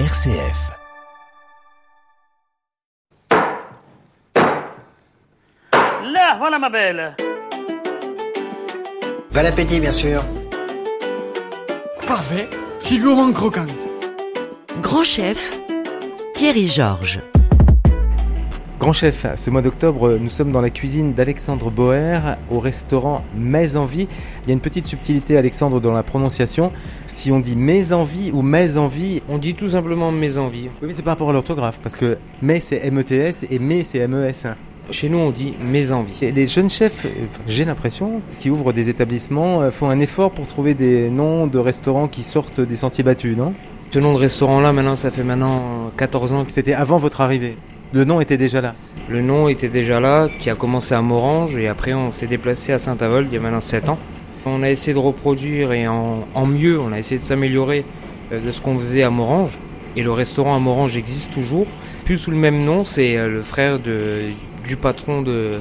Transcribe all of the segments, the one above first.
RCF. Là, voilà ma belle. Bon appétit, bien sûr. Parfait, c'est gourmand croquant. Grand chef, Thierry Georges. Grand chef, ce mois d'octobre, nous sommes dans la cuisine d'Alexandre Boer au restaurant Mets Envie. Il y a une petite subtilité, Alexandre, dans la prononciation. Si on dit Mets Envie ou Mets Envie, On dit tout simplement mes envies. oui, mais c'est par rapport à l'orthographe, parce que Mets c'est M-E-T-S et Mets c'est M-E-S. Chez nous, on dit mes envies. Et Les jeunes chefs, j'ai l'impression, qui ouvrent des établissements, euh, font un effort pour trouver des noms de restaurants qui sortent des sentiers battus, non? Ce nom de restaurant-là, maintenant, ça fait maintenant 14 ans. que C'était avant votre arrivée. Le nom était déjà là. Le nom était déjà là, qui a commencé à Morange, et après, on s'est déplacé à Saint-Avold il y a maintenant 7 ans. On a essayé de reproduire et en, en mieux, on a essayé de s'améliorer euh, de ce qu'on faisait à Morange. Et le restaurant à Morange existe toujours. Plus sous le même nom, c'est euh, le frère de, du patron de,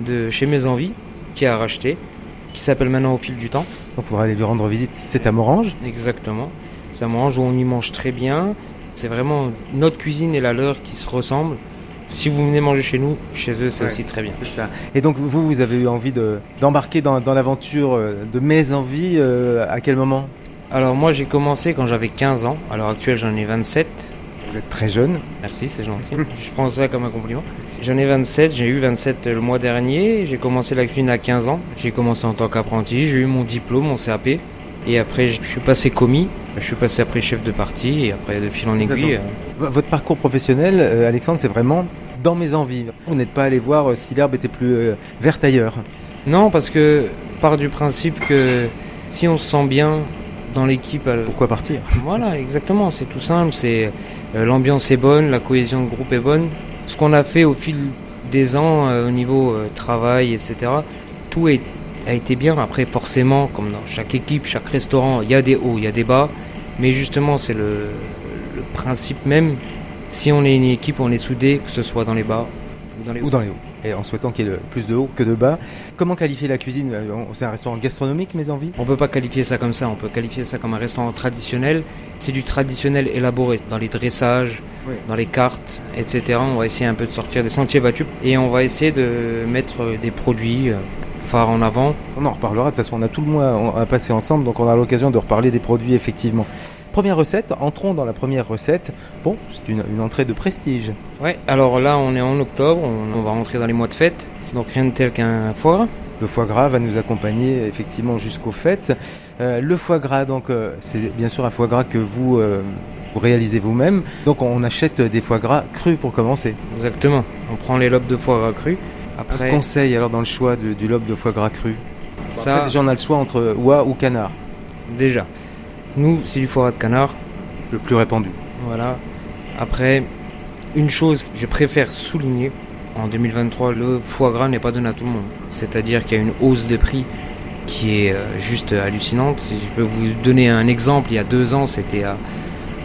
de chez Mes Envies, qui a racheté, qui s'appelle maintenant au fil du temps. Il faudra aller lui rendre visite. C'est à Morange. Exactement. Ça mange où on y mange très bien. C'est vraiment notre cuisine et la leur qui se ressemblent. Si vous venez manger chez nous, chez eux, c'est Ouais. aussi très bien. Ça. Et donc vous, vous avez eu envie de- d'embarquer dans, dans l'aventure euh, de mes envies euh, à quel moment? Alors moi, j'ai commencé quand j'avais 15 ans. À l'heure actuelle, j'en ai 27. Vous êtes très jeune. Merci, c'est gentil. Je prends ça comme un compliment. J'en ai 27, j'ai eu 27 le mois dernier. J'ai commencé la cuisine à 15 ans. J'ai commencé en tant qu'apprenti, j'ai eu mon diplôme, mon CAP. Et après, je suis passé commis. Je suis passé après chef de partie. Et après, de fil en aiguille, Votre parcours professionnel, euh, Alexandre, c'est vraiment dans mes envies. Vous n'êtes pas allé voir euh, si l'herbe était plus euh, verte ailleurs. Non, parce que part du principe que si on se sent bien dans l'équipe, Pourquoi partir? Voilà, exactement, c'est tout simple. C'est l'ambiance est bonne, la cohésion de groupe est bonne. Ce qu'on a fait au fil des ans au niveau travail, etc. Tout est- a été bien. Après, forcément, comme dans chaque équipe, chaque restaurant, il y a des hauts, il y a des bas. Mais justement, c'est le, le principe même. Si on est une équipe, on est soudé, que ce soit dans les bas ou dans les hauts. Ou dans les hauts. Et en souhaitant qu'il y ait plus de haut que de bas. Comment qualifier la cuisine? Euh, C'est un restaurant gastronomique, mes envies? On peut pas qualifier ça comme ça, on peut qualifier ça comme un restaurant traditionnel. C'est du traditionnel élaboré dans les dressages, Oui. dans les cartes, etc. On va essayer un peu de sortir des sentiers battus et on va essayer de mettre euh, des produits euh, en avant. On en reparlera. De toute façon, on a tout le mois à passer ensemble, donc on a l'occasion de reparler des produits, effectivement. Première recette, entrons dans la première recette. Bon, c'est une, une entrée de prestige. Ouais, alors là on est en octobre, on, on va rentrer dans les mois de fête, donc rien de tel qu'un foie gras. Le foie gras va nous accompagner effectivement jusqu'aux fêtes. Euh, le foie gras, donc, euh, c'est bien sûr un foie gras que vous, euh, vous réalisez vous-même. Donc, on achète des foie gras crus pour commencer. Exactement. On prend les lobes de foie gras cru. Un Après, conseil alors dans le choix du, du lobe de foie gras cru. ça, Après, déjà, on a le choix entre oie ou canard, déjà, nous c'est du foie gras de canard. le plus répandu. Voilà. Après, une chose que je préfère souligner, en 2023, le foie gras n'est pas donné à tout le monde. C'est-à-dire qu'il y a une hausse de prix qui est euh, juste hallucinante. Si je peux vous donner un exemple, il y a deux ans, c'était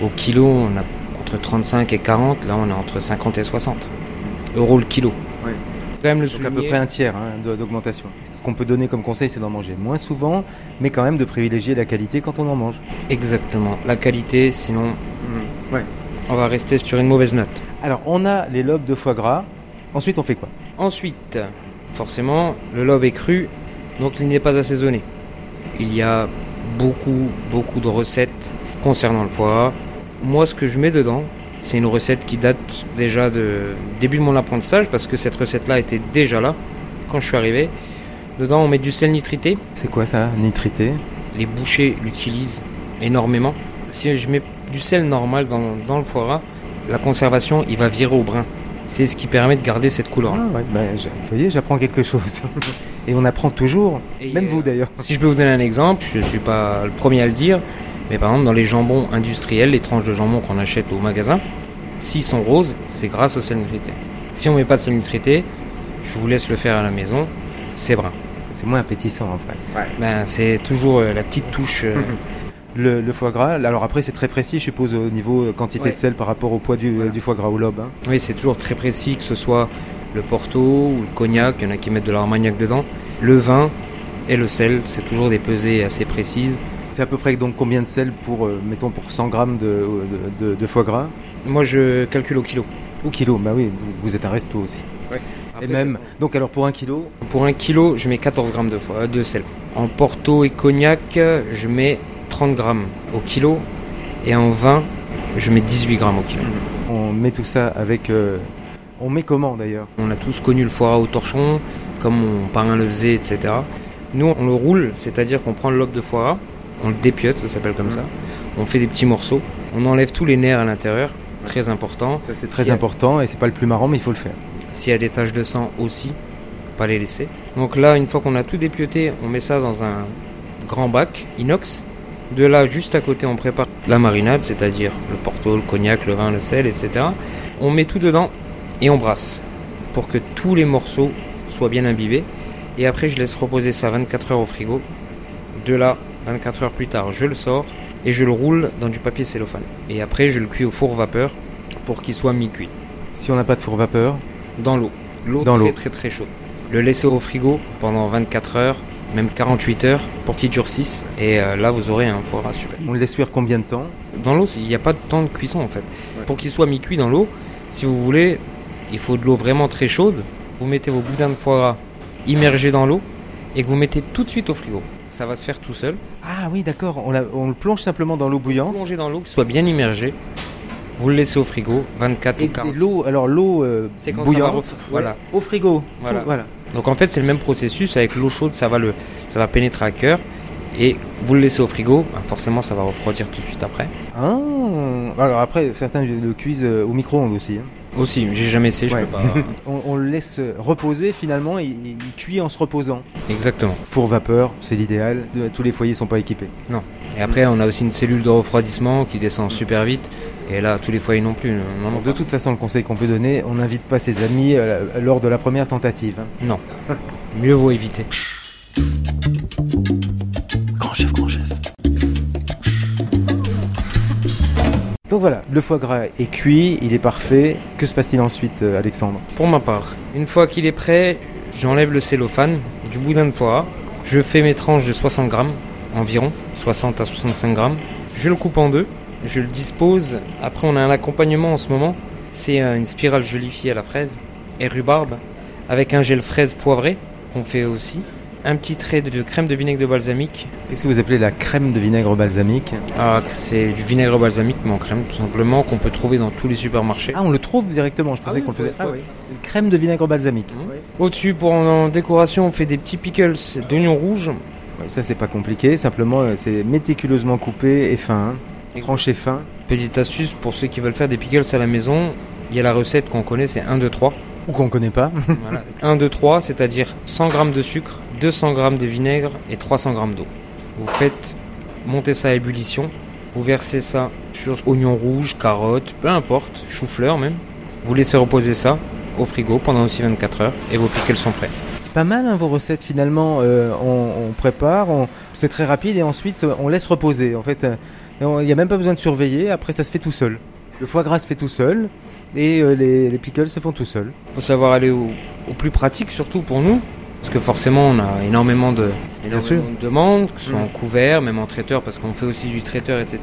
au kilo, on a entre 35 et 40, là on est entre 50 et 60 euros le kilo. Quand même le Donc, à peu près un tiers hein, d'augmentation. Ce qu'on peut donner comme conseil, c'est d'en manger moins souvent, mais quand même de privilégier la qualité quand on en mange. Exactement. La qualité, sinon Ouais. on va rester sur une mauvaise note. Alors, on a les lobes de foie gras. Ensuite, on fait quoi? Ensuite, forcément, le lobe est cru, donc il n'est pas assaisonné. Il y a beaucoup, beaucoup de recettes concernant le foie gras. Moi, ce que je mets dedans, c'est une recette qui date déjà de début de mon apprentissage, parce que cette recette-là était déjà là quand je suis arrivé. Dedans, on met du sel nitrité. C'est quoi ça Nitrité? Les bouchers l'utilisent énormément. Si je mets du sel normal dans, dans le foie gras, la conservation, il va virer au brun. C'est ce qui permet de garder cette couleur. Ah ouais, bah, je- vous voyez, j'apprends quelque chose. Et on apprend toujours, Et, même euh, vous d'ailleurs. Si je peux vous donner un exemple, je ne suis pas le premier à le dire, mais par exemple dans les jambons industriels, les tranches de jambon qu'on achète au magasin, s'ils sont roses, c'est grâce au sel nitrité. Si on met pas de sel nitrité, je vous laisse le faire à la maison, c'est brun. C'est moins appétissant en fait. Ben, c'est toujours euh, la petite touche. euh, Le, le foie gras, alors après c'est très précis, je suppose, au niveau euh, quantité Ouais. de sel par rapport au poids du, Voilà. du foie gras au lobe. hein. Oui, c'est toujours très précis, que ce soit le porto ou le cognac, il y en a qui mettent de l'armagnac dedans. Le vin et le sel, c'est toujours des pesées assez précises. C'est à peu près donc combien de sel pour, euh, mettons, pour 100 grammes de, de, de- de foie gras Moi, je calcule au kilo. Au kilo, bah oui, vous, vous êtes un resto aussi. Et même, donc alors pour un kilo, Pour un kilo, je mets 14 grammes de, foie- de sel. En Porto et cognac, je mets 30 grammes au kilo. Et en vin, je mets 18 grammes au kilo. on met tout ça avec... euh, on met comment d'ailleurs On a tous connu le foie gras au torchon, comme mon parrain le faisait, etc. Nous, on le roule, c'est-à-dire qu'on prend le lobe de foie gras, on le dépiote, ça s'appelle comme ça. On fait des petits morceaux, on enlève tous les nerfs à l'intérieur, très important. Ça c'est très Si- important et c'est pas le plus marrant mais il faut le faire. S'il y a des taches de sang aussi, pas les laisser. Donc là, une fois qu'on a tout dépioté, on met ça dans un grand bac inox. De là, juste à côté, on prépare la marinade, c'est-à-dire le porto, le cognac, le vin, le sel, etc. On met tout dedans et on brasse pour que tous les morceaux soient bien imbibés. Et après, je laisse reposer ça 24 heures au frigo. De là, 24 heures plus tard, je le sors et je le roule dans du papier cellophane. Et après, je le cuis au four vapeur pour qu'il soit mi-cuit Si on n'a pas de four vapeur, dans l'eau. L'eau Dans très l'eau. très très chaude. Le laisser au frigo pendant 24 heures, même 48 heures pour qu'il durcisse. Et euh, là, vous aurez un foie gras super. on le laisse cuire combien de temps? Dans l'eau, il n'y a pas de temps de cuisson en fait. Pour qu'il soit mi-cuit dans l'eau, si vous voulez, il faut de l'eau vraiment très chaude. Vous mettez vos boudins de foie gras immergés dans l'eau et que vous mettez tout de suite au frigo. Ça va se faire tout seul. Ah oui d'accord, on, le plonge simplement dans l'eau bouillante. Plongez dans l'eau, qu'il soit bien immergé. Vous le laissez au frigo 24 Et, ou 40. et l'eau, alors l'eau euh, bouillante, ref- voilà. au frigo. Voilà. Tout- voilà. Donc en fait c'est le même processus avec l'eau chaude ça va le ça va pénétrer à cœur et vous le laissez au frigo ben, forcément ça va refroidir tout de suite après. Ah, alors après certains le cuisent euh, au micro-ondes aussi. hein. Aussi j'ai jamais essayé je Ouais. peux pas. On, on le laisse reposer finalement, il, il cuit en se reposant. Exactement. Four vapeur, c'est l'idéal. Tous les foyers sont pas équipés. Et après on a aussi une cellule de refroidissement qui descend super vite et là tous les foyers non plus non non, De toute façon, le conseil qu'on peut donner, on n'invite pas ses amis euh, lors de la première tentative. hein. non. Mieux vaut éviter. Voilà, le foie gras est cuit, il est parfait. Que se passe-t-il ensuite, euh, Alexandre? Pour ma part, une fois qu'il est prêt, j'enlève le cellophane du boudin de foie. Je fais mes tranches de 60 grammes environ, 60 à 65 grammes. Je le coupe en deux, je le dispose. Après, on a un accompagnement en ce moment. C'est euh, une spirale jolifiée à la fraise et rhubarbe avec un gel fraise poivré qu'on fait aussi. Un petit trait de crème de vinaigre de balsamique. Qu'est-ce que vous appelez la crème de vinaigre balsamique Ah, c'est du vinaigre balsamique mais en crème tout simplement qu'on peut trouver dans tous les supermarchés. Ah, on le trouve directement, je pensais oui, qu'on le faisait. faut- Une crème de vinaigre balsamique. Au-dessus, pour en, en décoration, on fait des petits pickles d'oignons rouges. Ça, c'est pas compliqué, simplement, euh, c'est méticuleusement coupé et fin. hein. Tranché fin. Petite astuce pour ceux qui veulent faire des pickles à la maison, il y a la recette qu'on connaît, c'est 1, 2, 3. Ou qu'on connaît pas. Voilà. 1, 2, 3, c'est-à-dire 100 g de sucre, 200 g de vinaigre et 300 g d'eau. Vous faites monter ça à ébullition, vous versez ça sur oignons rouges, carottes, peu importe, chou-fleur même. Vous laissez reposer ça au frigo pendant aussi 24 heures et vos pickles sont prêts. C'est pas mal hein, vos recettes finalement. euh, on, on prépare, on- c'est très rapide et ensuite on laisse reposer. En fait, euh, il n'y a même pas besoin de surveiller. Après, ça se fait tout seul. Le foie gras se fait tout seul et euh, les, les pickles se font tout seuls. faut savoir aller au, au plus pratique surtout pour nous parce que forcément on a énormément de, énormément sûr. de demandes que ce soit Mm. en couvert même en traiteur parce qu'on fait aussi du traiteur etc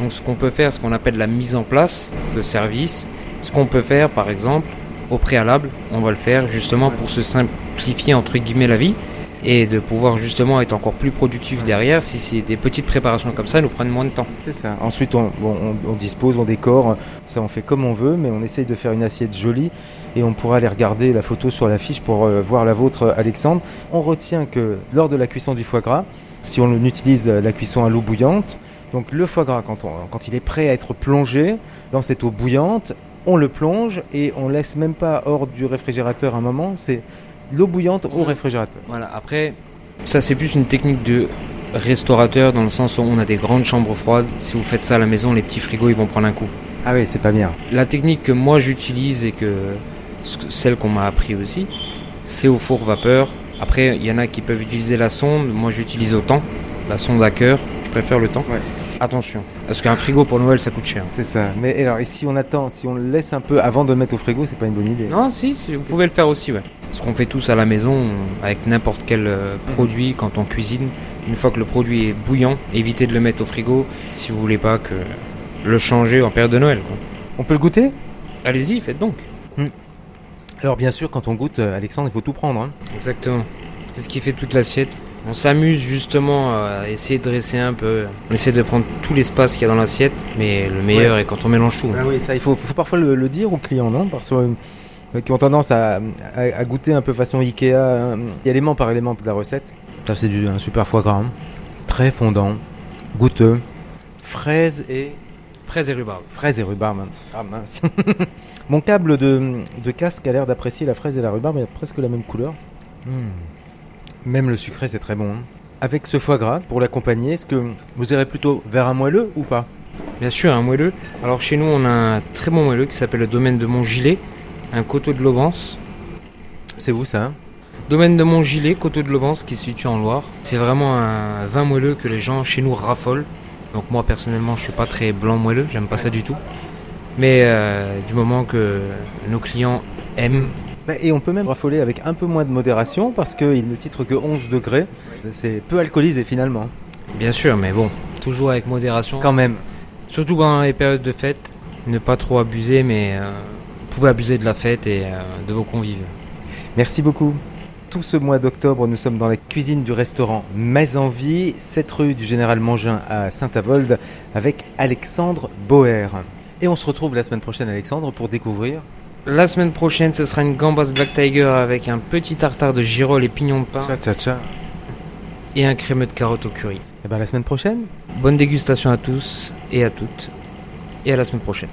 donc ce qu'on peut faire ce qu'on appelle la mise en place de service ce qu'on peut faire par exemple au préalable on va le faire justement pour se simplifier entre guillemets la vie et de pouvoir justement être encore plus productif derrière si c'est des petites préparations comme ça nous prennent moins de temps C'est ça. Ensuite, on, bon, on- on dispose, on décore. Ça, on fait comme on veut, mais on essaye de faire une assiette jolie. Et on pourra aller regarder la photo sur l'affiche pour euh, voir la vôtre, Alexandre. On retient que lors de la cuisson du foie gras, si on utilise euh, la cuisson à l'eau bouillante, donc le foie gras, quand, on- quand il est prêt à être plongé dans cette eau bouillante, on le plonge et on laisse même pas hors du réfrigérateur un moment. C'est l'eau bouillante au réfrigérateur. Voilà, après, ça c'est plus une technique de restaurateur dans le sens où on a des grandes chambres froides. Si vous faites ça à la maison, les petits frigos ils vont prendre un coup. Ah oui, c'est pas bien. La technique que moi j'utilise et que ce que- celle qu'on m'a appris aussi, c'est au four vapeur. Après, il y en a qui peuvent utiliser la sonde. Moi j'utilise au temps, la sonde à cœur. Je préfère le temps. Ouais. Attention, parce qu'un frigo pour Noël ça coûte cher. C'est ça. Mais alors, et si on attend, si on le laisse un peu avant de le mettre au frigo, c'est pas une bonne idée. Non, si, si, vous pouvez le faire aussi, ouais. Ce qu'on fait tous à la maison, avec n'importe quel euh, produit, quand on cuisine, Une fois que le produit est bouillant, évitez de le mettre au frigo si vous voulez pas que le changer en période de Noël. quoi. On peut le goûter? Allez-y, faites donc. Alors bien sûr, quand on goûte, euh, Alexandre, il faut tout prendre. hein. Exactement. C'est ce qui fait toute l'assiette. On s'amuse justement à essayer de dresser un peu. On essaie de prendre tout l'espace qu'il y a dans l'assiette, mais le meilleur est quand on mélange tout. Ah oui, ça, il faut, faut parfois le, le dire aux clients, non? Parce que, euh, qui ont tendance à, à- à goûter un peu façon Ikea, élément par élément de la recette. Ça, c'est du un super foie gras, hein. très fondant, goûteux, fraise et Fraises et rhubarbe. fraise et rhubarbe. hein. Ah mince. Mon câble de, de casque a l'air d'apprécier la fraise et la rhubarbe, il a presque la même couleur. Hmm. Même le sucré, c'est très bon. hein. Avec ce foie gras, pour l'accompagner, est-ce que vous irez plutôt vers un moelleux ou pas? Bien sûr, un moelleux. Alors chez nous, on a un très bon moelleux qui s'appelle le domaine de Montgilet, un coteau de Lobance. C'est où ça hein? Domaine de Montgilet, coteau de Lobance qui se situe en Loire. C'est vraiment un vin moelleux que les gens chez nous raffolent. Donc moi personnellement, je suis pas très blanc moelleux, j'aime pas ça du tout. Mais euh, du moment que nos clients aiment, Et on peut même raffoler avec un peu moins de modération parce qu'il ne titre que 11 degrés. C'est peu alcoolisé finalement. bien sûr, mais bon, toujours avec modération. Quand même. Surtout pendant les périodes de fête, ne pas trop abuser, mais euh, vous pouvez abuser de la fête et euh, de vos convives. Merci beaucoup. Tout ce mois d'octobre, nous sommes dans la cuisine du restaurant Mais en Vie, 7 rue du Général Mangin à Saint-Avold, avec Alexandre Boer. Et on se retrouve la semaine prochaine, Alexandre, pour découvrir. La semaine prochaine, ce sera une gambas Black Tiger avec un petit tartare de girolles et pignons de pain Tcha tcha tcha. et un crémeux de carottes au curry. Et bien, la semaine prochaine. Bonne dégustation à tous et à toutes, et à la semaine prochaine.